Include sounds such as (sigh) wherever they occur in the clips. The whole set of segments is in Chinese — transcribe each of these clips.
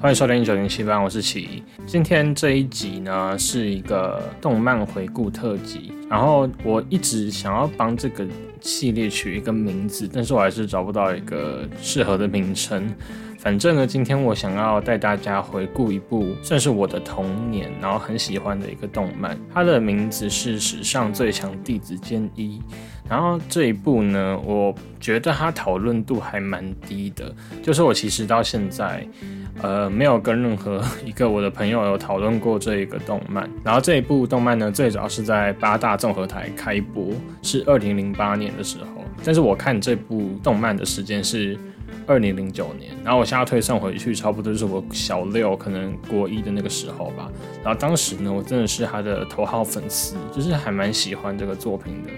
欢迎收听九零七班，我是奇。今天这一集呢是一个动漫回顾特辑，然后我一直想要帮这个系列取一个名字，但是我还是找不到一个适合的名称。反正呢，今天我想要带大家回顾一部算是我的童年，然后很喜欢的一个动漫，它的名字是《史上最强弟子间一》。然后这一部呢，我觉得它讨论度还蛮低的，就是我其实到现在，呃，没有跟任何一个我的朋友有讨论过这一个动漫。然后这一部动漫呢，最早是在八大综合台开播，是二零零八年的时候，但是我看这部动漫的时间是。二零零九年，然后我现在推算回去，差不多就是我小六，可能国一的那个时候吧。然后当时呢，我真的是他的头号粉丝，就是还蛮喜欢这个作品的。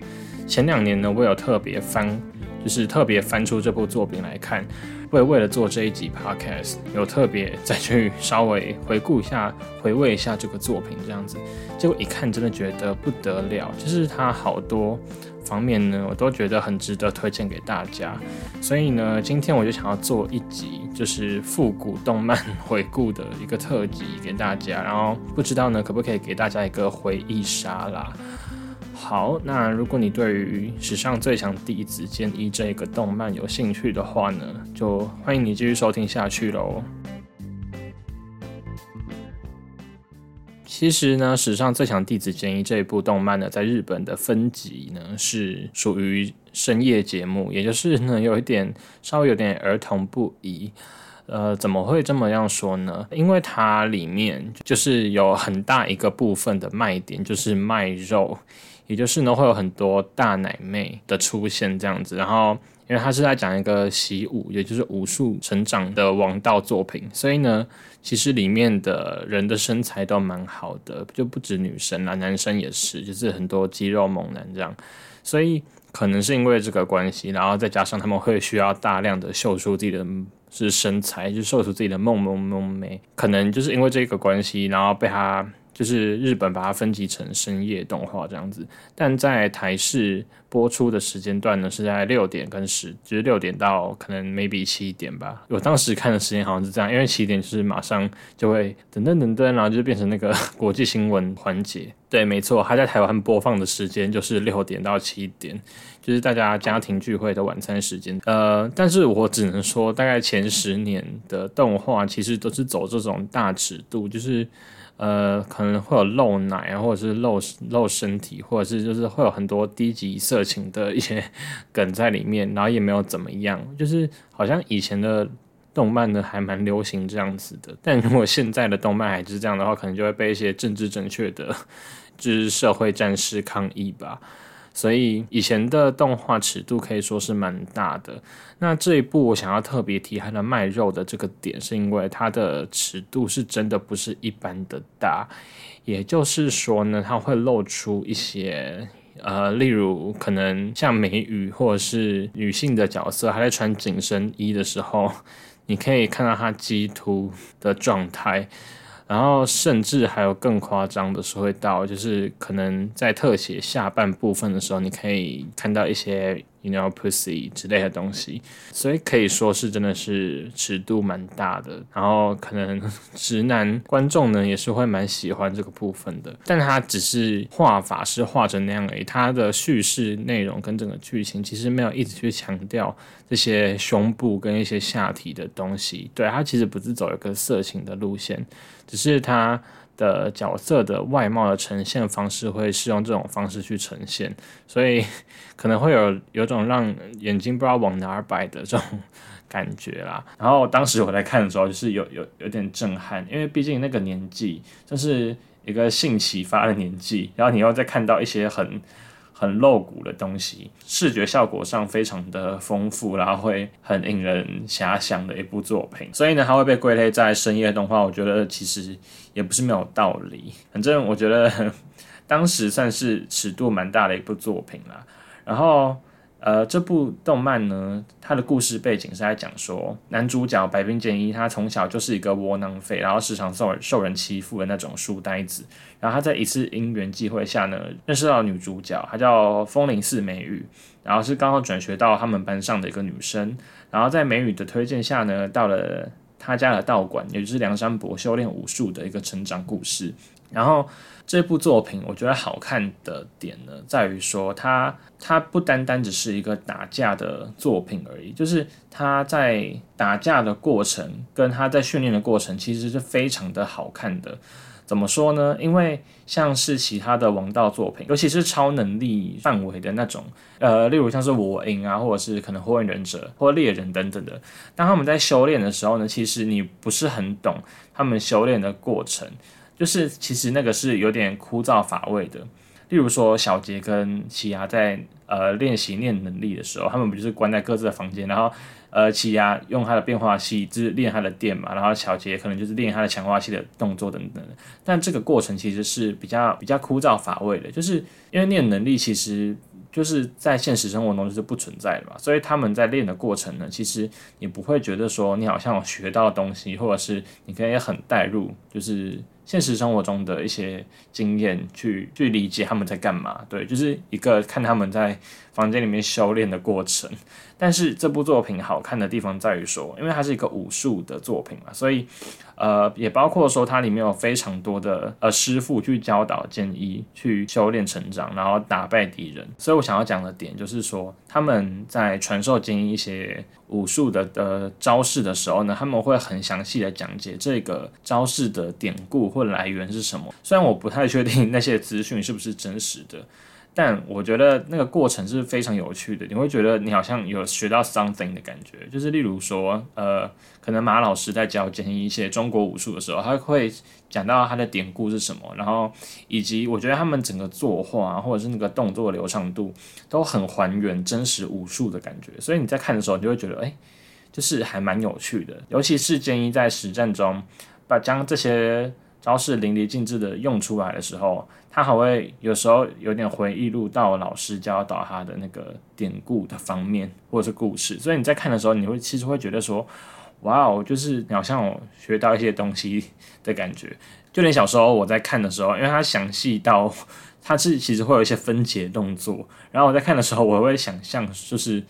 前两年呢，我有特别翻，就是特别翻出这部作品来看，会为了做这一集 podcast，有特别再去稍微回顾一下、回味一下这个作品，这样子。结果一看，真的觉得不得了，就是它好多。方面呢，我都觉得很值得推荐给大家，所以呢，今天我就想要做一集，就是复古动漫回顾的一个特辑给大家，然后不知道呢，可不可以给大家一个回忆杀啦？好，那如果你对于史上最强弟子剑一这个动漫有兴趣的话呢，就欢迎你继续收听下去喽。其实呢，史上最强弟子剑一这一部动漫呢，在日本的分级呢是属于深夜节目，也就是呢有一点稍微有点儿童不宜。呃，怎么会这么样说呢？因为它里面就是有很大一个部分的卖点就是卖肉，也就是呢会有很多大奶妹的出现这样子，然后。因为他是在讲一个习武，也就是武术成长的王道作品，所以呢，其实里面的人的身材都蛮好的，就不止女生啦，男生也是，就是很多肌肉猛男这样。所以可能是因为这个关系，然后再加上他们会需要大量的秀出自己的是身材，就秀出自己的梦梦梦美，可能就是因为这个关系，然后被他。就是日本把它分级成深夜动画这样子，但在台视播出的时间段呢是在六点跟十，就是六点到可能 maybe 七点吧。我当时看的时间好像是这样，因为七点就是马上就会噔噔噔噔，然后就变成那个 (laughs) 国际新闻环节。对，没错，它在台湾播放的时间就是六点到七点，就是大家家庭聚会的晚餐时间。呃，但是我只能说，大概前十年的动画其实都是走这种大尺度，就是。呃，可能会有露奶啊，或者是露露身体，或者是就是会有很多低级色情的一些梗在里面，然后也没有怎么样，就是好像以前的动漫呢还蛮流行这样子的，但如果现在的动漫还是这样的话，可能就会被一些政治正确的就是社会战士抗议吧。所以以前的动画尺度可以说是蛮大的。那这一部我想要特别提它的卖肉的这个点，是因为它的尺度是真的不是一般的大。也就是说呢，它会露出一些呃，例如可能像美羽或者是女性的角色，还在穿紧身衣的时候，你可以看到她鸡突的状态。然后甚至还有更夸张的是会到，就是可能在特写下半部分的时候，你可以看到一些。You know, pussy 之类的东西，所以可以说是真的是尺度蛮大的。然后可能 (laughs) 直男观众呢也是会蛮喜欢这个部分的，但它只是画法是画成那样而已。它的叙事内容跟整个剧情其实没有一直去强调这些胸部跟一些下体的东西。对，它其实不是走一个色情的路线，只是它。的角色的外貌的呈现方式会是用这种方式去呈现，所以 (laughs) 可能会有有种让眼睛不知道往哪儿摆的这种感觉啦。然后当时我在看的时候，就是有有有点震撼，因为毕竟那个年纪就是一个性启发的年纪，然后你要再看到一些很。很露骨的东西，视觉效果上非常的丰富，然后会很引人遐想的一部作品，所以呢，它会被归类在深夜动画。我觉得其实也不是没有道理。反正我觉得 (laughs) 当时算是尺度蛮大的一部作品啦。然后。呃，这部动漫呢，它的故事背景是在讲说，男主角白冰剑一，他从小就是一个窝囊废，然后时常受受人欺负的那种书呆子。然后他在一次因缘际会下呢，认识到女主角，她叫风铃寺美羽，然后是刚好转学到他们班上的一个女生。然后在美羽的推荐下呢，到了他家的道馆，也就是梁山伯修炼武术的一个成长故事。然后这部作品我觉得好看的点呢，在于说它它不单单只是一个打架的作品而已，就是他在打架的过程跟他在训练的过程，其实是非常的好看的。怎么说呢？因为像是其他的王道作品，尤其是超能力范围的那种，呃，例如像是我影啊，或者是可能火影忍者或猎人等等的，当他们在修炼的时候呢，其实你不是很懂他们修炼的过程，就是其实那个是有点枯燥乏味的。例如说小杰跟奇亚在呃练习念能力的时候，他们不就是关在各自的房间，然后。呃，奇亚用他的变化器就是练他的电嘛，然后小杰可能就是练他的强化器的动作等等。但这个过程其实是比较比较枯燥乏味的，就是因为练能力其实就是在现实生活中就是不存在的嘛，所以他们在练的过程呢，其实你不会觉得说你好像有学到东西，或者是你可以很带入，就是现实生活中的一些经验去去理解他们在干嘛。对，就是一个看他们在房间里面修炼的过程。但是这部作品好看的地方在于说，因为它是一个武术的作品嘛，所以呃，也包括说它里面有非常多的呃师傅去教导剑一去修炼成长，然后打败敌人。所以我想要讲的点就是说，他们在传授剑一一些武术的的招式的时候呢，他们会很详细的讲解这个招式的典故或来源是什么。虽然我不太确定那些资讯是不是真实的。但我觉得那个过程是非常有趣的，你会觉得你好像有学到 something 的感觉，就是例如说，呃，可能马老师在教建一些中国武术的时候，他会讲到他的典故是什么，然后以及我觉得他们整个作画或者是那个动作流畅度都很还原真实武术的感觉，所以你在看的时候，你就会觉得，哎，就是还蛮有趣的，尤其是建一在实战中把将这些。招式淋漓尽致的用出来的时候，他还会有时候有点回忆录到老师教导他的那个典故的方面或者是故事，所以你在看的时候，你会其实会觉得说，哇哦，就是好像我学到一些东西的感觉。就连小时候我在看的时候，因为它详细到它是其实会有一些分解动作，然后我在看的时候，我会想象就是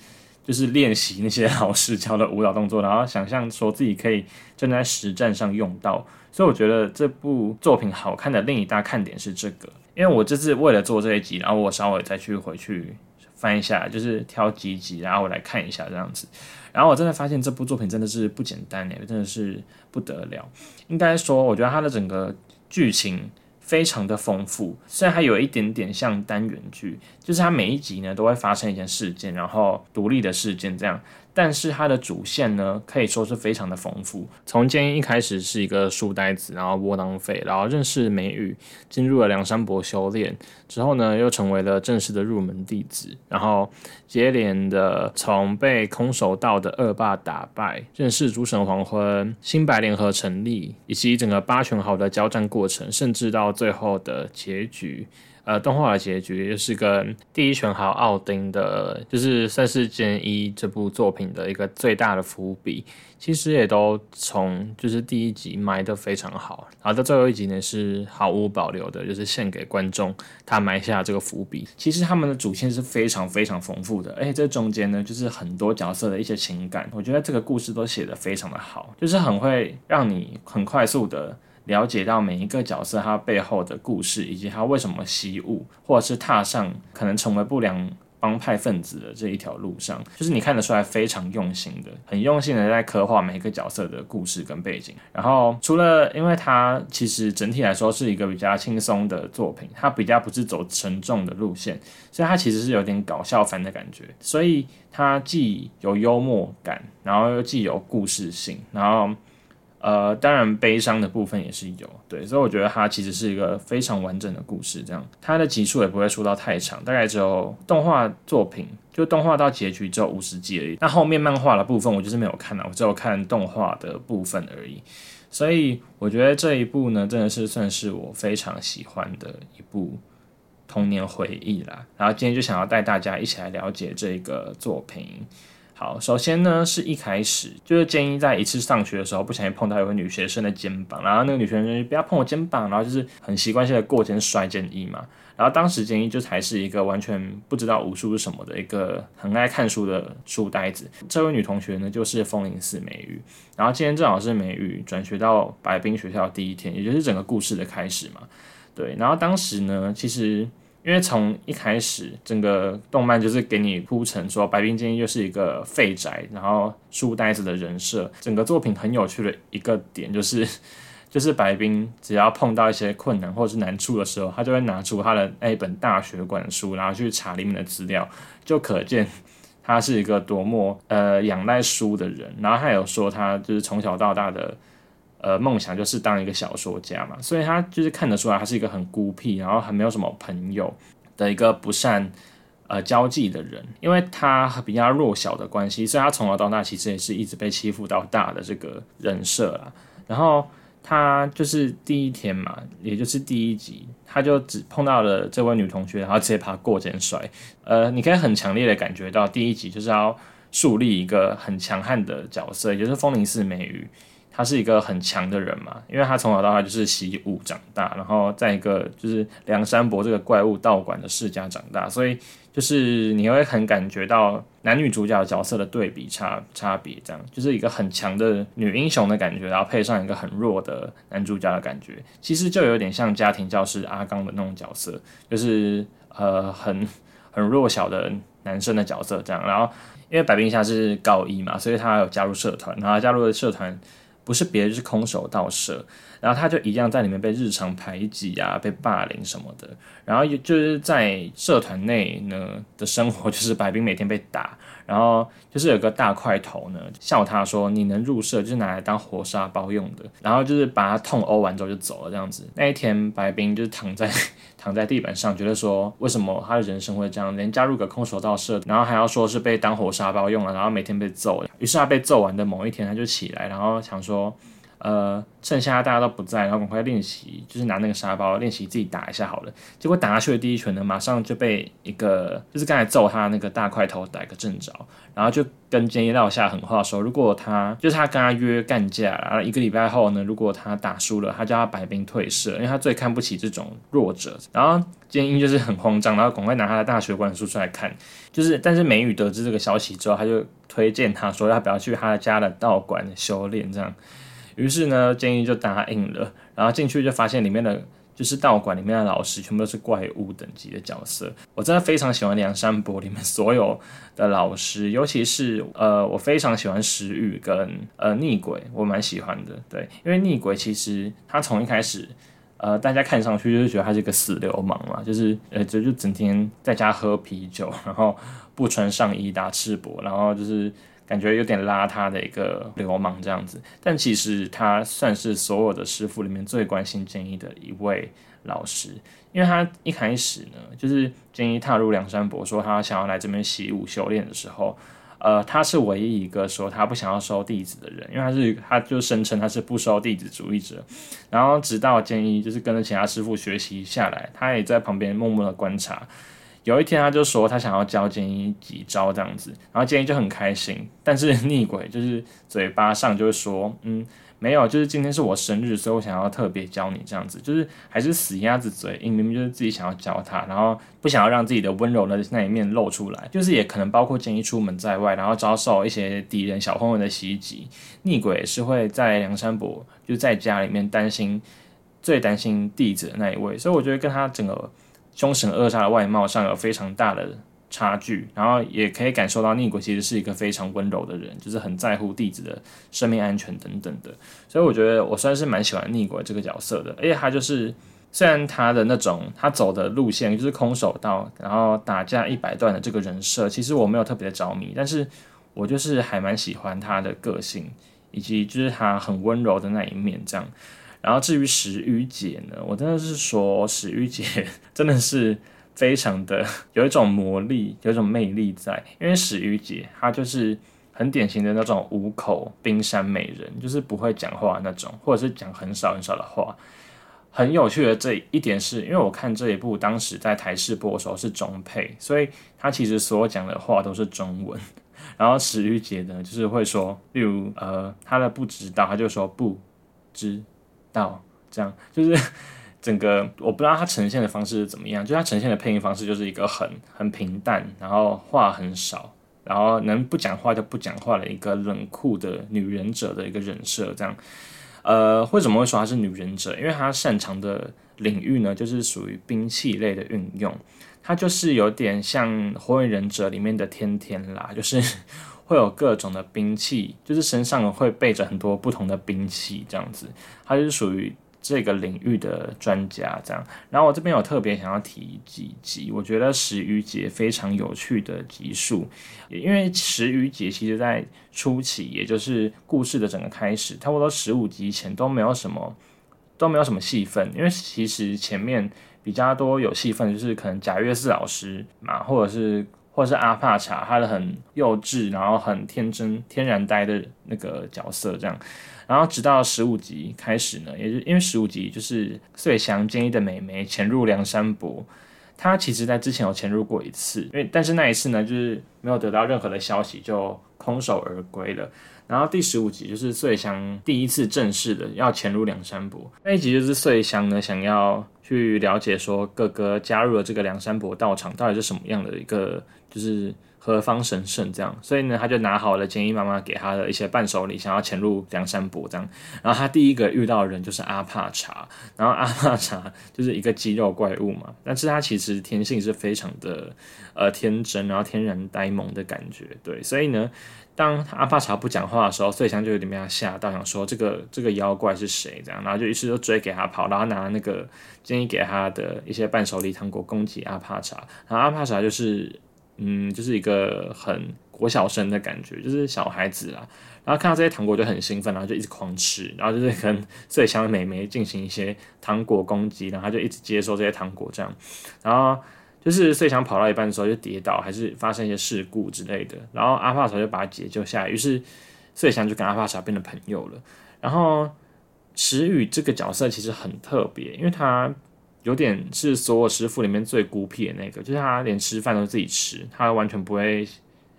就是练习那些老师教的舞蹈动作，然后想象说自己可以真的在实战上用到。所以我觉得这部作品好看的另一大看点是这个，因为我这次为了做这一集，然后我稍微再去回去翻一下，就是挑几集，然后我来看一下这样子，然后我真的发现这部作品真的是不简单诶，真的是不得了。应该说，我觉得它的整个剧情非常的丰富，虽然它有一点点像单元剧，就是它每一集呢都会发生一件事件，然后独立的事件这样。但是它的主线呢，可以说是非常的丰富。从建一开始是一个书呆子，然后窝囊废，然后认识美羽，进入了梁山伯修炼之后呢，又成为了正式的入门弟子。然后接连的从被空手道的恶霸打败，认识诸神黄昏、新白联合成立，以及整个八拳豪的交战过程，甚至到最后的结局。呃，动画的结局就是跟第一拳豪奥丁的，就是算是《剑一》这部作品的一个最大的伏笔，其实也都从就是第一集埋的非常好，然后到最后一集呢是毫无保留的，就是献给观众他埋下这个伏笔。其实他们的主线是非常非常丰富的，而且这中间呢就是很多角色的一些情感，我觉得这个故事都写得非常的好，就是很会让你很快速的。了解到每一个角色他背后的故事，以及他为什么习武，或者是踏上可能成为不良帮派分子的这一条路上，就是你看得出来非常用心的，很用心的在刻画每一个角色的故事跟背景。然后除了，因为它其实整体来说是一个比较轻松的作品，它比较不是走沉重的路线，所以它其实是有点搞笑番的感觉。所以它既有幽默感，然后又既有故事性，然后。呃，当然悲伤的部分也是有，对，所以我觉得它其实是一个非常完整的故事。这样，它的集数也不会说到太长，大概只有动画作品就动画到结局只有五十集而已。那后面漫画的部分我就是没有看了，我只有看动画的部分而已。所以我觉得这一部呢，真的是算是我非常喜欢的一部童年回忆啦。然后今天就想要带大家一起来了解这个作品。好，首先呢是一开始就是建议在一次上学的时候不小心碰到一个女学生的肩膀，然后那个女学生就不要碰我肩膀，然后就是很习惯性的过肩摔建议嘛。然后当时建议就还是一个完全不知道武术是什么的一个很爱看书的书呆子。这位女同学呢就是风铃寺美玉，然后今天正好是美玉转学到白冰学校第一天，也就是整个故事的开始嘛。对，然后当时呢，其实。因为从一开始，整个动漫就是给你铺陈说白冰建议就是一个废宅，然后书呆子的人设。整个作品很有趣的一个点就是，就是白冰只要碰到一些困难或者是难处的时候，他就会拿出他的那一本大学馆书，然后去查里面的资料，就可见他是一个多么呃仰赖书的人。然后他有说他就是从小到大的。呃，梦想就是当一个小说家嘛，所以他就是看得出来，他是一个很孤僻，然后很没有什么朋友的一个不善呃交际的人，因为他比较弱小的关系，所以他从小到大其实也是一直被欺负到大的这个人设啦。然后他就是第一天嘛，也就是第一集，他就只碰到了这位女同学，然后直接把她过肩摔。呃，你可以很强烈的感觉到第一集就是要树立一个很强悍的角色，也就是风铃寺美羽。他是一个很强的人嘛，因为他从小到大就是习武长大，然后在一个就是梁山伯这个怪物道馆的世家长大，所以就是你会很感觉到男女主角角色的对比差差别，这样就是一个很强的女英雄的感觉，然后配上一个很弱的男主角的感觉，其实就有点像家庭教师阿刚的那种角色，就是呃很很弱小的男生的角色这样。然后因为白冰夏是高一嘛，所以他有加入社团，然后加入了社团。不是别人，是空手道社，然后他就一样在里面被日常排挤啊，被霸凌什么的。然后就是在社团内呢的生活，(laughs) 就是白冰每天被打，然后就是有个大块头呢笑他说：“你能入社就是拿来当活沙包用的。”然后就是把他痛殴完之后就走了这样子。那一天白冰就是躺在 (laughs) 躺在地板上，觉得说为什么他的人生会这样？连加入个空手道社，然后还要说是被当活沙包用了，然后每天被揍。于是他被揍完的某一天，他就起来，然后想说。呃，剩下大家都不在，然后赶快练习，就是拿那个沙包练习自己打一下好了。结果打下去的第一拳呢，马上就被一个就是刚才揍他那个大块头打个正着，然后就跟建议撂下狠话说，如果他就是他跟他约干架，然后一个礼拜后呢，如果他打输了，他叫他白兵退社，因为他最看不起这种弱者。然后建议就是很慌张，然后赶快拿他的大学馆书出来看，就是但是美宇得知这个消息之后，他就推荐他说要不要去他家的道馆修炼这样。于是呢，建议就答应了。然后进去就发现里面的就是道馆里面的老师全部都是怪物等级的角色。我真的非常喜欢梁山伯里面所有的老师，尤其是呃，我非常喜欢石玉跟呃逆鬼，我蛮喜欢的。对，因为逆鬼其实他从一开始呃，大家看上去就是觉得他是一个死流氓嘛，就是呃，就就整天在家喝啤酒，然后不穿上衣打赤膊，然后就是。感觉有点邋遢的一个流氓这样子，但其实他算是所有的师傅里面最关心建议的一位老师，因为他一开始呢，就是建议踏入梁山伯，说他想要来这边习武修炼的时候，呃，他是唯一一个说他不想要收弟子的人，因为他是他就声称他是不收弟子主义者，然后直到建议就是跟着其他师傅学习下来，他也在旁边默默的观察。有一天，他就说他想要教建一几招这样子，然后建一就很开心。但是逆鬼就是嘴巴上就会说，嗯，没有，就是今天是我生日，所以我想要特别教你这样子，就是还是死鸭子嘴硬，明明就是自己想要教他，然后不想要让自己的温柔的那一面露出来。就是也可能包括建议出门在外，然后遭受一些敌人小混混的袭击，逆鬼是会在梁山伯就在家里面担心最担心弟子的那一位，所以我觉得跟他整个。凶神恶煞的外貌上有非常大的差距，然后也可以感受到逆鬼其实是一个非常温柔的人，就是很在乎弟子的生命安全等等的。所以我觉得我算是蛮喜欢逆鬼这个角色的，而且他就是虽然他的那种他走的路线就是空手道，然后打架一百段的这个人设，其实我没有特别的着迷，但是我就是还蛮喜欢他的个性，以及就是他很温柔的那一面这样。然后至于石玉姐呢，我真的是说石玉姐真的是非常的有一种魔力，有一种魅力在。因为石玉姐她就是很典型的那种五口冰山美人，就是不会讲话那种，或者是讲很少很少的话。很有趣的这一点是，因为我看这一部当时在台视播的时候是中配，所以他其实所有讲的话都是中文。(laughs) 然后史玉姐呢，就是会说，例如呃，他的不知道，他就说不知到，这样就是 (laughs) 整个我不知道他呈现的方式是怎么样，就他呈现的配音方式就是一个很很平淡，然后话很少，然后能不讲话就不讲话的一个冷酷的女忍者的一个人设，这样。呃，为什么会说她是女忍者？因为她擅长的领域呢，就是属于兵器类的运用。她就是有点像《火影忍者》里面的天天啦，就是会有各种的兵器，就是身上会背着很多不同的兵器这样子。她就是属于。这个领域的专家，这样。然后我这边有特别想要提几集，我觉得石鱼节非常有趣的集数，因为石鱼节其实在初期，也就是故事的整个开始，差不多十五集前都没有什么都没有什么戏份，因为其实前面比较多有戏份，就是可能贾月四老师嘛，或者是或者是阿帕查，他的很幼稚，然后很天真、天然呆的那个角色这样。然后直到十五集开始呢，也就因为十五集就是穗祥建议的美眉潜入梁山伯，她其实在之前有潜入过一次，因为但是那一次呢，就是没有得到任何的消息，就空手而归了。然后第十五集就是穗祥第一次正式的要潜入梁山伯，那一集就是穗祥呢想要去了解说哥哥加入了这个梁山伯道场到底是什么样的一个就是。何方神圣这样，所以呢，他就拿好了建议妈妈给他的一些伴手礼，想要潜入梁山伯这样。然后他第一个遇到的人就是阿帕查，然后阿帕查就是一个肌肉怪物嘛，但是他其实天性是非常的呃天真，然后天然呆萌的感觉。对，所以呢，当阿帕查不讲话的时候，穗香就有点被他吓到，想说这个这个妖怪是谁这样，然后就于是就追给他跑，然后拿那个建议给他的一些伴手礼糖果攻击阿帕查，然后阿帕查就是。嗯，就是一个很国小生的感觉，就是小孩子啊。然后看到这些糖果就很兴奋，然后就一直狂吃，然后就是跟最强的美眉进行一些糖果攻击，然后他就一直接受这些糖果这样。然后就是最强跑到一半的时候就跌倒，还是发生一些事故之类的。然后阿帕查就把他解救下来，于是最强就跟阿帕查变成朋友了。然后石宇这个角色其实很特别，因为他。有点是所有师傅里面最孤僻的那个，就是他连吃饭都自己吃，他完全不会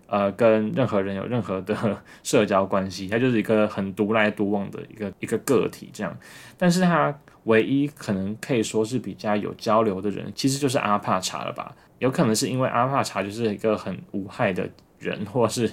呃跟任何人有任何的 (laughs) 社交关系，他就是一个很独来独往的一个一个个体这样。但是他唯一可能可以说是比较有交流的人，其实就是阿帕查了吧？有可能是因为阿帕查就是一个很无害的人，或是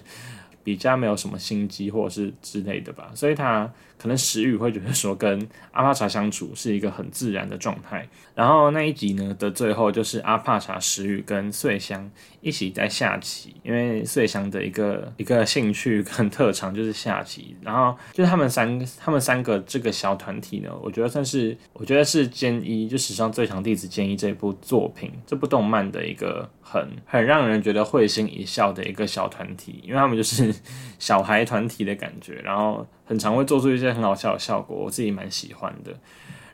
比较没有什么心机，或者是之类的吧，所以他。可能石宇会觉得说跟阿帕查相处是一个很自然的状态，然后那一集呢的最后就是阿帕查、石宇跟穗香一起在下棋，因为穗香的一个一个兴趣跟特长就是下棋，然后就是他们三他们三个这个小团体呢，我觉得算是我觉得是坚一就史上最强弟子坚一这部作品这部动漫的一个很很让人觉得会心一笑的一个小团体，因为他们就是小孩团体的感觉，然后。很常会做出一些很好笑的效果，我自己蛮喜欢的。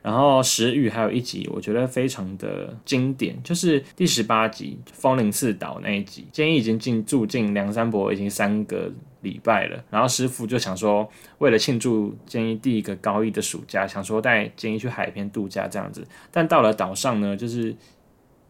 然后石宇还有一集，我觉得非常的经典，就是第十八集风铃寺岛那一集。建议已经进住进梁山伯已经三个礼拜了，然后师傅就想说，为了庆祝建议第一个高一的暑假，想说带建议去海边度假这样子。但到了岛上呢，就是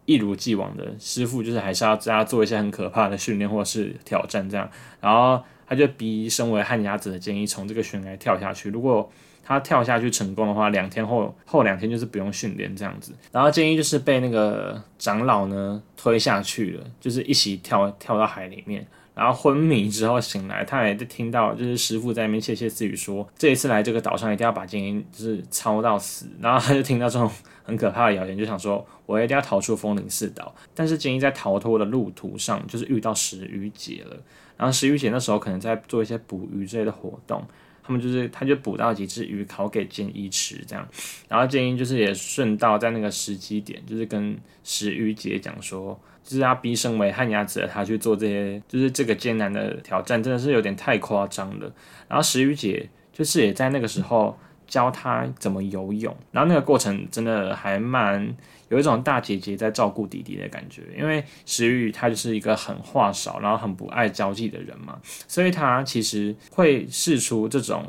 一如既往的师傅，就是还是要大家做一些很可怕的训练或是挑战这样，然后。他就逼身为旱鸭子的建议从这个悬崖跳下去。如果他跳下去成功的话，两天后后两天就是不用训练这样子。然后建议就是被那个长老呢推下去了，就是一起跳跳到海里面。然后昏迷之后醒来，他也就听到就是师傅在那边窃窃私语说，这一次来这个岛上一定要把建议就是操到死。然后他就听到这种很可怕的谣言，就想说我一定要逃出风铃寺岛。但是建议在逃脱的路途上就是遇到石鱼姐了。然后石鱼姐那时候可能在做一些捕鱼之类的活动，他们就是他就捕到几只鱼烤给建一吃这样，然后建一就是也顺道在那个时机点，就是跟石鱼姐讲说，就是要逼身为旱鸭子的他去做这些，就是这个艰难的挑战，真的是有点太夸张了。然后石鱼姐就是也在那个时候教他怎么游泳，然后那个过程真的还蛮。有一种大姐姐在照顾弟弟的感觉，因为石玉他就是一个很话少，然后很不爱交际的人嘛，所以他其实会试出这种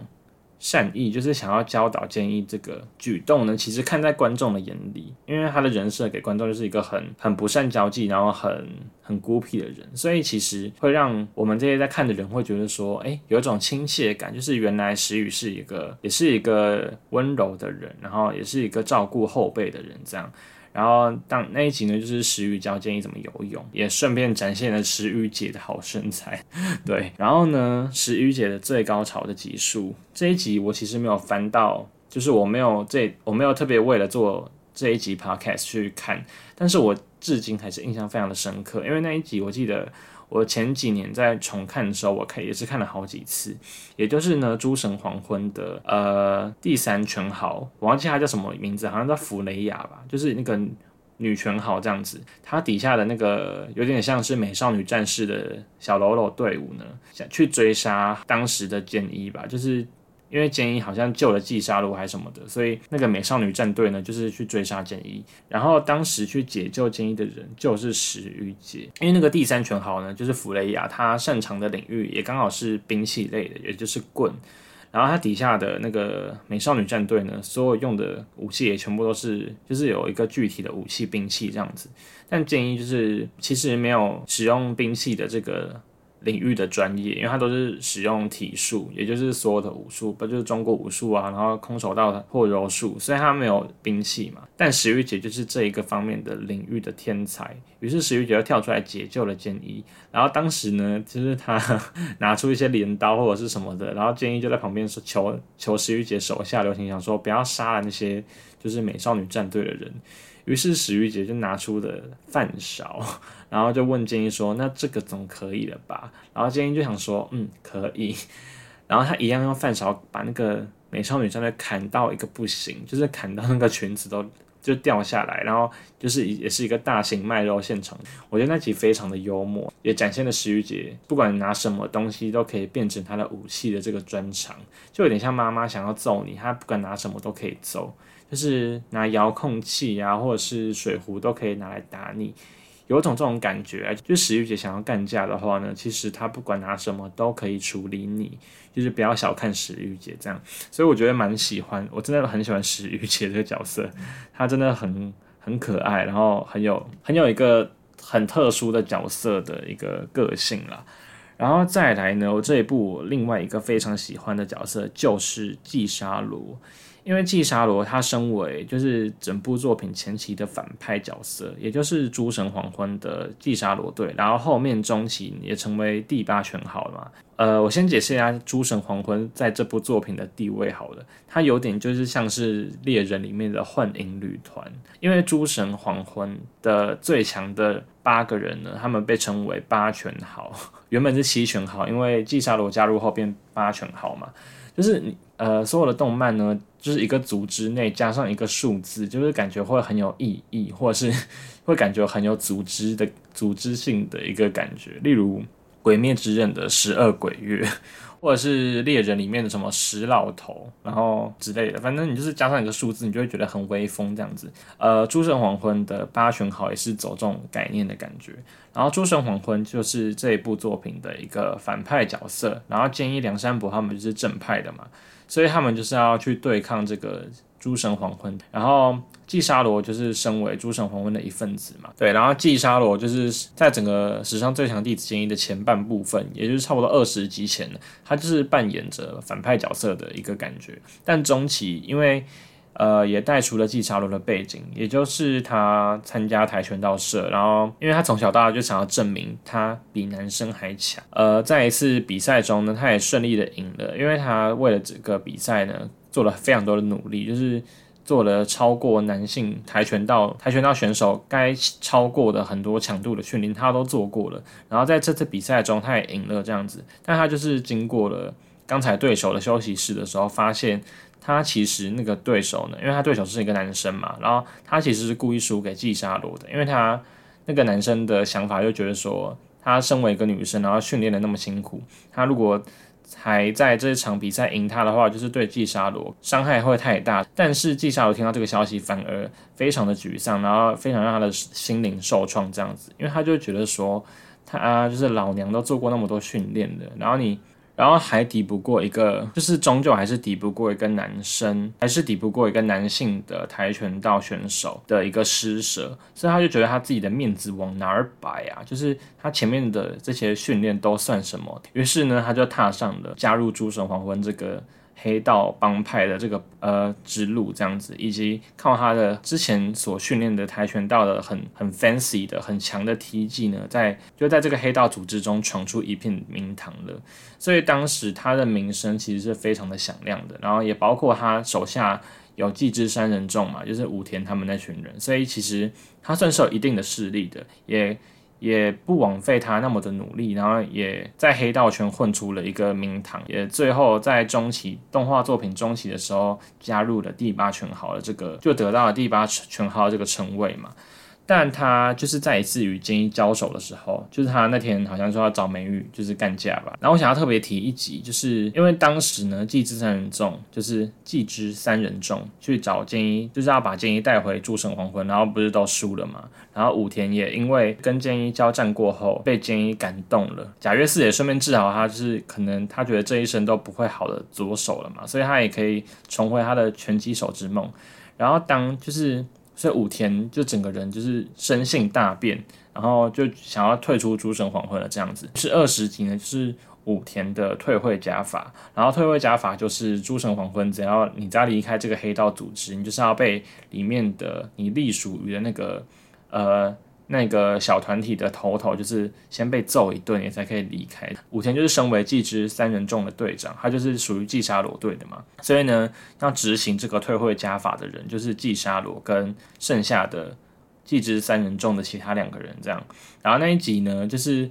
善意，就是想要教导建议这个举动呢，其实看在观众的眼里，因为他的人设给观众就是一个很很不善交际，然后很很孤僻的人，所以其实会让我们这些在看的人会觉得说，哎，有一种亲切感，就是原来石宇是一个，也是一个温柔的人，然后也是一个照顾后辈的人，这样。然后当那一集呢，就是石宇教建议怎么游泳，也顺便展现了石宇姐的好身材。(laughs) 对，然后呢，石宇姐的最高潮的集数这一集我其实没有翻到，就是我没有这我没有特别为了做这一集 podcast 去看，但是我至今还是印象非常的深刻，因为那一集我记得。我前几年在重看的时候，我看也是看了好几次，也就是呢《诸神黄昏》的呃第三全豪，我忘记他叫什么名字，好像叫弗雷亚吧，就是那个女全豪这样子，他底下的那个有点像是美少女战士的小喽啰队伍呢，想去追杀当时的剑一吧，就是。因为剑一好像救了季沙罗还是什么的，所以那个美少女战队呢，就是去追杀剑一。然后当时去解救剑一的人就是石玉姐，因为那个第三拳豪呢，就是弗雷亚，他擅长的领域也刚好是兵器类的，也就是棍。然后他底下的那个美少女战队呢，所有用的武器也全部都是，就是有一个具体的武器兵器这样子。但剑一就是其实没有使用兵器的这个。领域的专业，因为他都是使用体术，也就是所有的武术，不就是中国武术啊，然后空手道或柔术，所以他没有兵器嘛。但石玉姐就是这一个方面的领域的天才，于是石玉姐就跳出来解救了建一。然后当时呢，就是他拿出一些镰刀或者是什么的，然后建一就在旁边说求求石玉姐手下留情，想说不要杀了那些就是美少女战队的人。于是石玉姐就拿出了饭勺，(laughs) 然后就问建议说：“那这个总可以了吧？”然后建议就想说：“嗯，可以。”然后他一样用饭勺把那个美少女战队砍到一个不行，就是砍到那个裙子都就掉下来，然后就是也是一个大型卖肉现场。我觉得那集非常的幽默，也展现了石玉姐不管拿什么东西都可以变成她的武器的这个专长，就有点像妈妈想要揍你，她不管拿什么都可以揍。就是拿遥控器啊，或者是水壶都可以拿来打你，有种这种感觉。就石玉姐想要干架的话呢，其实她不管拿什么都可以处理你，就是不要小看石玉姐这样。所以我觉得蛮喜欢，我真的很喜欢石玉姐这个角色，她真的很很可爱，然后很有很有一个很特殊的角色的一个个性啦。然后再来呢，我这一部另外一个非常喜欢的角色就是季沙罗。因为季沙罗他身为就是整部作品前期的反派角色，也就是诸神黄昏的季沙罗队，然后后面中期也成为第八拳好了嘛。呃，我先解释一下诸神黄昏在这部作品的地位好了，它有点就是像是猎人里面的幻影旅团，因为诸神黄昏的最强的八个人呢，他们被称为八拳豪，原本是七拳豪，因为季沙罗加入后变八拳豪嘛。就是你呃，所有的动漫呢，就是一个组织内加上一个数字，就是感觉会很有意义，或者是 (laughs) 会感觉很有组织的组织性的一个感觉。例如《鬼灭之刃》的十二鬼月。或者是猎人里面的什么石老头，然后之类的，反正你就是加上一个数字，你就会觉得很威风这样子。呃，诸神黄昏的八拳豪也是走这种概念的感觉。然后诸神黄昏就是这一部作品的一个反派角色，然后建议梁山伯他们就是正派的嘛，所以他们就是要去对抗这个。诸神黄昏，然后季沙罗就是身为诸神黄昏的一份子嘛，对，然后季沙罗就是在整个史上最强弟子建议的前半部分，也就是差不多二十集前，他就是扮演着反派角色的一个感觉。但中期因为呃也带出了季沙罗的背景，也就是他参加跆拳道社，然后因为他从小到大就想要证明他比男生还强，呃，在一次比赛中呢，他也顺利的赢了，因为他为了这个比赛呢。做了非常多的努力，就是做了超过男性跆拳道跆拳道选手该超过的很多强度的训练，他都做过了。然后在这次比赛中，他也赢了这样子。但他就是经过了刚才对手的休息室的时候，发现他其实那个对手呢，因为他对手是一个男生嘛，然后他其实是故意输给季沙罗的，因为他那个男生的想法就觉得说，他身为一个女生，然后训练的那么辛苦，他如果还在这一场比赛赢他的话，就是对季沙罗伤害会太大。但是季沙罗听到这个消息，反而非常的沮丧，然后非常让他的心灵受创这样子，因为他就觉得说，他就是老娘都做过那么多训练的，然后你然后还抵不过一个，就是终究还是抵不过一个男生，还是抵不过一个男性的跆拳道选手的一个施舍，所以他就觉得他自己的面子往哪儿摆啊？就是他前面的这些训练都算什么？于是呢，他就踏上了加入诸神黄昏这个。黑道帮派的这个呃之路这样子，以及靠他的之前所训练的跆拳道的很很 fancy 的很强的踢技呢，在就在这个黑道组织中闯出一片名堂了。所以当时他的名声其实是非常的响亮的，然后也包括他手下有纪之三人众嘛，就是武田他们那群人，所以其实他算是有一定的势力的，也。也不枉费他那么的努力，然后也在黑道圈混出了一个名堂，也最后在中期动画作品中期的时候加入了第八拳豪的这个，就得到了第八拳豪这个称谓嘛。但他就是在一次与金一交手的时候，就是他那天好像说要找美玉，就是干架吧。然后我想要特别提一集，就是因为当时呢，季之三人众就是季之三人众去找建一，就是要把建一带回诸神黄昏，然后不是都输了嘛。然后武田也因为跟建一交战过后，被建一感动了。贾月四也顺便治好他，就是可能他觉得这一生都不会好的左手了嘛，所以他也可以重回他的拳击手之梦。然后当就是。所以武田就整个人就是生性大变，然后就想要退出诸神黄昏了这样子。是二十集呢，就是武田的退会加法，然后退会加法就是诸神黄昏，只要你再离开这个黑道组织，你就是要被里面的你隶属于的那个呃。那个小团体的头头就是先被揍一顿，也才可以离开。武田就是身为纪之三人众的队长，他就是属于纪沙罗队的嘛，所以呢，要执行这个退会加法的人就是纪沙罗跟剩下的纪之三人众的其他两个人这样。然后那一集呢，就是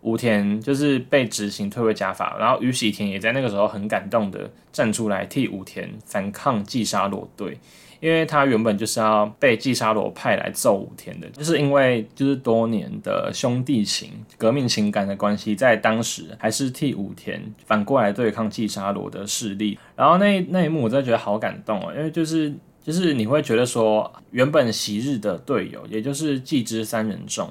武田就是被执行退会加法，然后宇喜田也在那个时候很感动的站出来替武田反抗纪沙罗队。因为他原本就是要被季沙罗派来揍武田的，就是因为就是多年的兄弟情、革命情感的关系，在当时还是替武田反过来对抗季沙罗的势力。然后那那一幕我真的觉得好感动哦，因为就是就是你会觉得说，原本昔日的队友，也就是季之三人众，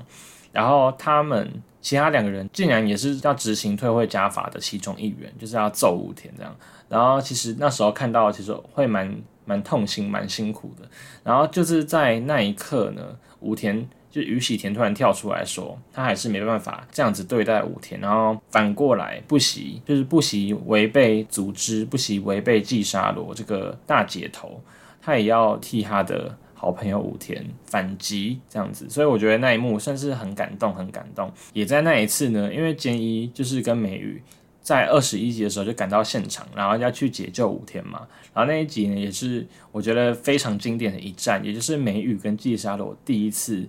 然后他们其他两个人竟然也是要执行退会加法的其中一员，就是要揍武田这样。然后其实那时候看到，其实会蛮。蛮痛心，蛮辛苦的。然后就是在那一刻呢，武田就宇喜田突然跳出来说，他还是没办法这样子对待武田，然后反过来不惜，就是不惜违背组织，不惜违背季沙罗这个大姐头，他也要替他的好朋友武田反击这样子。所以我觉得那一幕算是很感动，很感动。也在那一次呢，因为菅一就是跟美羽。在二十一集的时候就赶到现场，然后要去解救武田嘛。然后那一集呢，也是我觉得非常经典的一战，也就是美羽跟季沙罗第一次，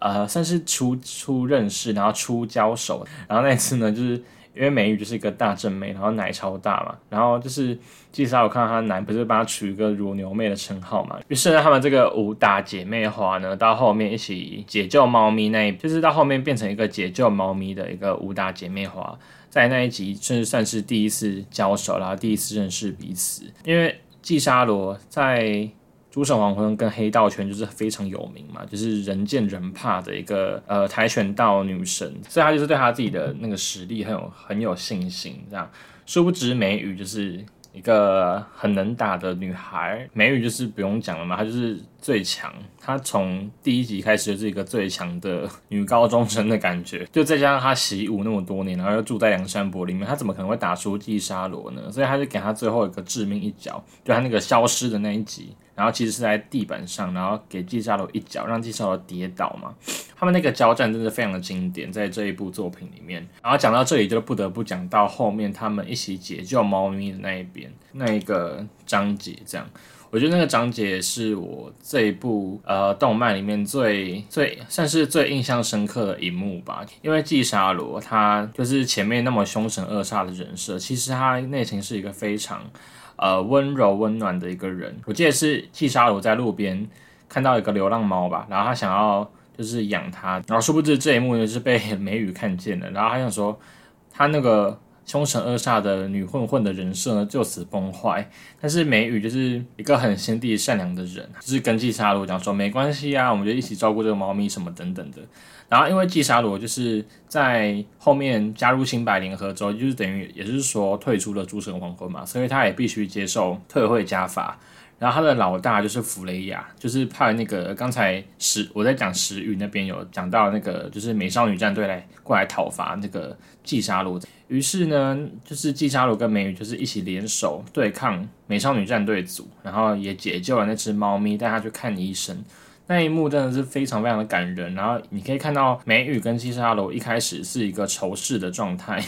呃，算是初初认识，然后初交手。然后那一次呢，就是因为美羽就是一个大正妹，然后奶超大嘛，然后就是季沙罗看到她奶，不是帮她取一个乳牛妹的称号嘛。于是呢，他们这个武打姐妹花呢，到后面一起解救猫咪，那就是到后面变成一个解救猫咪的一个武打姐妹花。在那一集，甚至算是第一次交手，然后第一次认识彼此。因为纪沙罗在诸神黄昏跟黑道圈就是非常有名嘛，就是人见人怕的一个呃跆拳道女神，所以她就是对她自己的那个实力很有很有信心。这样，殊不知美羽就是。一个很能打的女孩，美羽就是不用讲了嘛，她就是最强。她从第一集开始就是一个最强的女高中生的感觉，就再加上她习武那么多年，然后又住在梁山伯里面，她怎么可能会打出季沙罗呢？所以她就给她最后一个致命一脚，就她那个消失的那一集。然后其实是在地板上，然后给纪沙罗一脚，让纪沙罗跌倒嘛。他们那个交战真的非常的经典，在这一部作品里面。然后讲到这里，就不得不讲到后面他们一起解救猫咪的那一边那一个章节。这样，我觉得那个章节是我这一部呃动漫里面最最算是最印象深刻的一幕吧。因为季沙罗他就是前面那么凶神恶煞的人设，其实他内心是一个非常。呃，温柔温暖的一个人，我记得是季沙罗在路边看到一个流浪猫吧，然后他想要就是养它，然后殊不知这一幕呢是被美羽看见了，然后他想说他那个凶神恶煞的女混混的人设呢就此崩坏。但是美宇就是一个很心地善良的人，就是跟季沙罗讲说没关系啊，我们就一起照顾这个猫咪什么等等的。然后因为季沙罗就是在后面加入新白联合之后，就是等于也是说退出了诸神黄昏嘛，所以他也必须接受退会加法。然后他的老大就是弗雷亚，就是派那个刚才石我在讲石宇那边有讲到那个，就是美少女战队来过来讨伐那个季沙罗。于是呢，就是季沙罗跟美宇就是一起联手对抗美少女战队组，然后也解救了那只猫咪，带它去看医生。那一幕真的是非常非常的感人。然后你可以看到美宇跟季沙罗一开始是一个仇视的状态，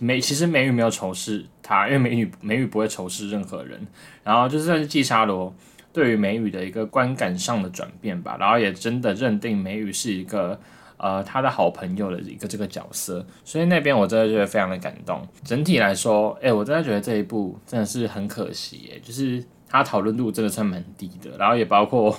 美其实美宇没有仇视。他因为美女美女不会仇视任何人，然后就算是在季沙罗对于美女的一个观感上的转变吧，然后也真的认定美女是一个呃他的好朋友的一个这个角色，所以那边我真的觉得非常的感动。整体来说，哎，我真的觉得这一部真的是很可惜，哎，就是他讨论度真的算蛮低的，然后也包括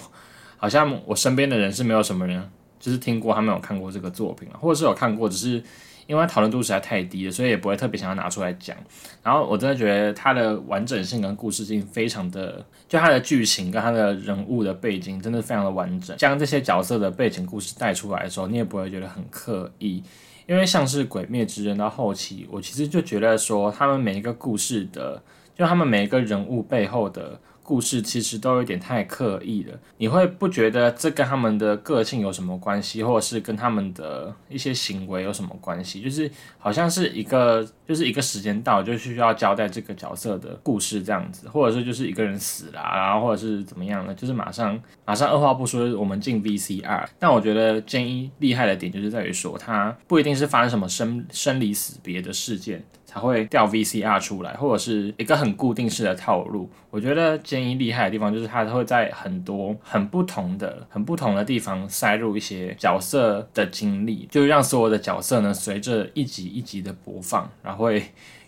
好像我身边的人是没有什么人就是听过他没有看过这个作品啊，或者是有看过，只是。因为讨论度实在太低了，所以也不会特别想要拿出来讲。然后我真的觉得它的完整性跟故事性非常的，就它的剧情跟它的人物的背景真的非常的完整。将这些角色的背景故事带出来的时候，你也不会觉得很刻意。因为像是《鬼灭之刃》到后期，我其实就觉得说，他们每一个故事的，就他们每一个人物背后的。故事其实都有点太刻意了，你会不觉得这跟他们的个性有什么关系，或者是跟他们的一些行为有什么关系？就是好像是一个，就是一个时间到就需要交代这个角色的故事这样子，或者是就是一个人死了，然后或者是怎么样的，就是马上马上二话不说我们进 VCR。但我觉得建一厉害的点就是在于说，他不一定是发生什么生生离死别的事件。才会调 VCR 出来，或者是一个很固定式的套路。我觉得建议厉害的地方就是它会在很多很不同的、很不同的地方塞入一些角色的经历，就让所有的角色呢随着一集一集的播放，然后会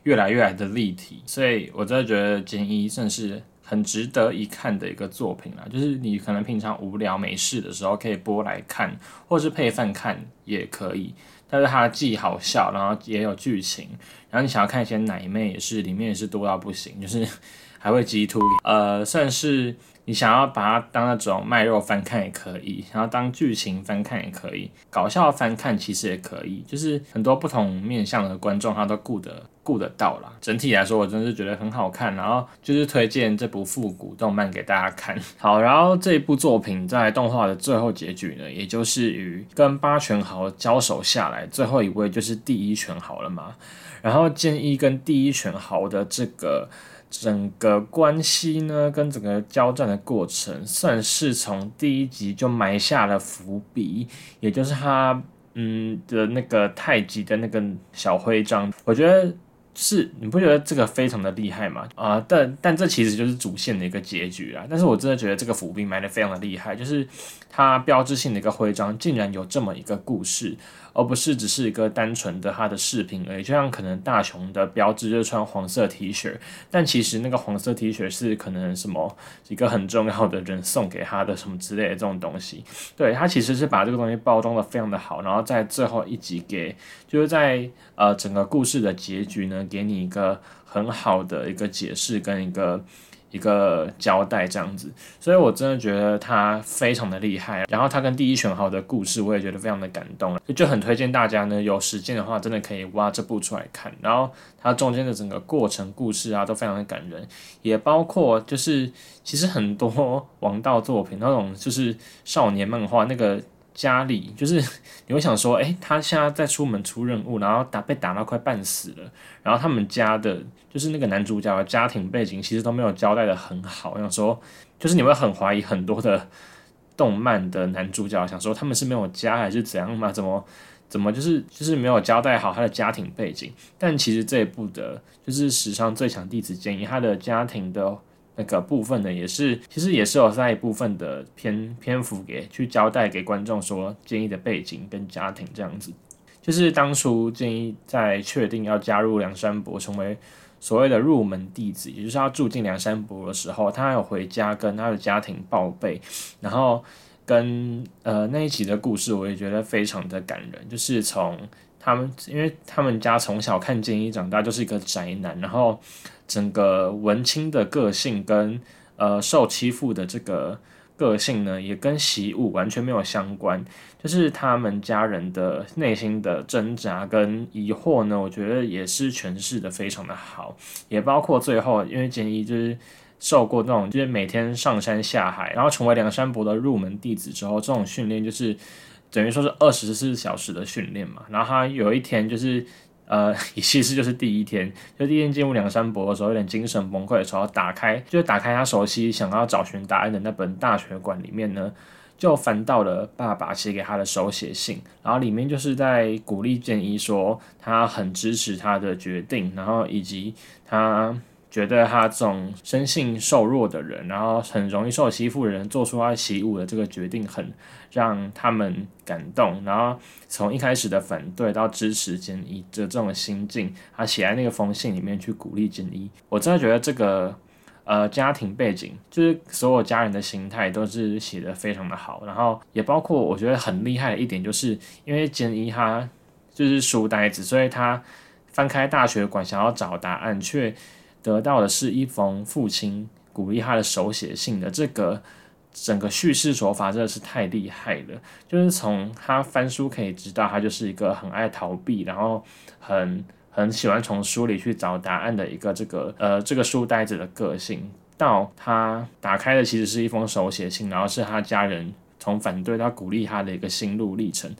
越来越来的立体。所以我真的觉得建议算是很值得一看的一个作品啦。就是你可能平常无聊没事的时候可以播来看，或是配饭看也可以。但是它既好笑，然后也有剧情，然后你想要看一些奶妹也是，里面也是多到不行，就是 (laughs) 还会激突，呃，算是。你想要把它当那种卖肉翻看也可以，然后当剧情翻看也可以，搞笑翻看其实也可以，就是很多不同面向的观众他都顾得顾得到啦。整体来说，我真是觉得很好看，然后就是推荐这部复古动漫给大家看。(laughs) 好，然后这一部作品在动画的最后结局呢，也就是与跟八拳豪交手下来，最后一位就是第一拳豪了嘛。然后剑一跟第一拳豪的这个。整个关系呢，跟整个交战的过程，算是从第一集就埋下了伏笔，也就是他嗯的那个太极的那个小徽章，我觉得是你不觉得这个非常的厉害吗？啊，但但这其实就是主线的一个结局啊。但是我真的觉得这个伏笔埋的非常的厉害，就是它标志性的一个徽章，竟然有这么一个故事。而不是只是一个单纯的他的饰品而已，就像可能大雄的标志就是穿黄色 T 恤，但其实那个黄色 T 恤是可能什么一个很重要的人送给他的什么之类的这种东西。对他其实是把这个东西包装的非常的好，然后在最后一集给就是在呃整个故事的结局呢，给你一个很好的一个解释跟一个。一个交代这样子，所以我真的觉得他非常的厉害。然后他跟第一选号的故事，我也觉得非常的感动，就很推荐大家呢，有时间的话，真的可以挖这部出来看。然后它中间的整个过程故事啊，都非常的感人，也包括就是其实很多王道作品那种就是少年漫画那个。家里就是 (laughs) 你会想说，哎，他现在在出门出任务，然后打被打到快半死了，然后他们家的，就是那个男主角的家庭背景其实都没有交代的很好。我想说，就是你会很怀疑很多的动漫的男主角，想说他们是没有家还是怎样嘛？怎么怎么就是就是没有交代好他的家庭背景？但其实这一部的，就是史上最强弟子建议他的家庭的。那个部分呢，也是其实也是有在一部分的篇篇幅给去交代给观众说建议的背景跟家庭这样子，就是当初建议在确定要加入梁山伯成为所谓的入门弟子，也就是要住进梁山伯的时候，他有回家跟他的家庭报备，然后跟呃那一集的故事，我也觉得非常的感人，就是从。他们因为他们家从小看建一长大，就是一个宅男，然后整个文青的个性跟呃受欺负的这个个性呢，也跟习武完全没有相关。就是他们家人的内心的挣扎跟疑惑呢，我觉得也是诠释的非常的好，也包括最后，因为建一就是受过那种就是每天上山下海，然后成为梁山伯的入门弟子之后，这种训练就是等于说是二十四小时的训练嘛。然后他有一天就是呃，(laughs) 其实就是第一天，就第一天进入梁山伯的时候，有点精神崩溃的时候，打开就是打开他熟悉想要找寻答案的那本大学馆里面呢。就翻到了爸爸写给他的手写信，然后里面就是在鼓励建一说他很支持他的决定，然后以及他觉得他这种生性瘦弱的人，然后很容易受欺负的人，做出他习武的这个决定，很让他们感动。然后从一开始的反对到支持建议的这种心境，他写在那个封信里面去鼓励建一，我真的觉得这个。呃，家庭背景就是所有家人的心态都是写的非常的好，然后也包括我觉得很厉害的一点，就是因为简一他就是书呆子，所以他翻开大学馆想要找答案，却得到的是一封父亲鼓励他的手写信的这个整个叙事手法真的是太厉害了。就是从他翻书可以知道，他就是一个很爱逃避，然后很。很喜欢从书里去找答案的一个这个呃这个书呆子的个性，到他打开的其实是一封手写信，然后是他家人从反对到鼓励他的一个心路历程。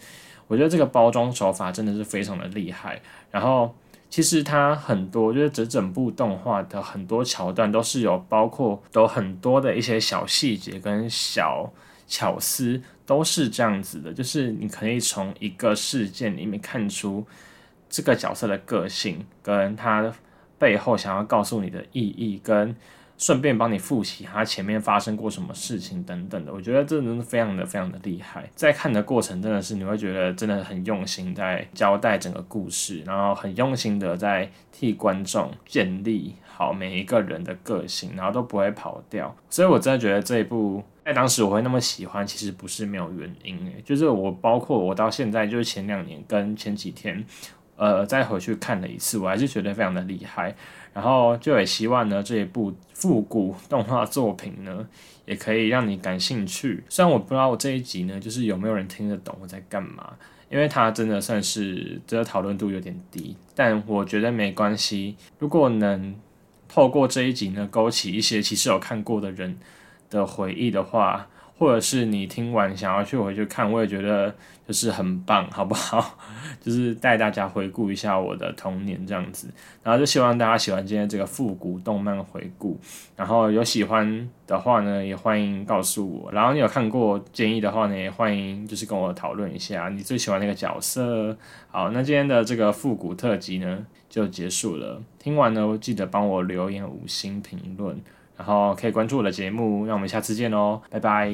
我觉得这个包装手法真的是非常的厉害。然后其实它很多就是整整部动画的很多桥段都是有包括都很多的一些小细节跟小巧思都是这样子的，就是你可以从一个事件里面看出。这个角色的个性，跟他背后想要告诉你的意义，跟顺便帮你复习他前面发生过什么事情等等的，我觉得这真的非常的非常的厉害。在看的过程，真的是你会觉得真的很用心在交代整个故事，然后很用心的在替观众建立好每一个人的个性，然后都不会跑掉。所以我真的觉得这一部在当时我会那么喜欢，其实不是没有原因诶，就是我包括我到现在，就是前两年跟前几天。呃，再回去看了一次，我还是觉得非常的厉害。然后就也希望呢，这一部复古动画作品呢，也可以让你感兴趣。虽然我不知道我这一集呢，就是有没有人听得懂我在干嘛，因为它真的算是这个讨论度有点低。但我觉得没关系，如果能透过这一集呢，勾起一些其实有看过的人的回忆的话。或者是你听完想要去回去看，我也觉得就是很棒，好不好？(laughs) 就是带大家回顾一下我的童年这样子，然后就希望大家喜欢今天这个复古动漫回顾。然后有喜欢的话呢，也欢迎告诉我。然后你有看过建议的话呢，也欢迎就是跟我讨论一下你最喜欢那个角色。好，那今天的这个复古特辑呢就结束了。听完呢，记得帮我留言五星评论。然后可以关注我的节目让我们下次见哦拜拜。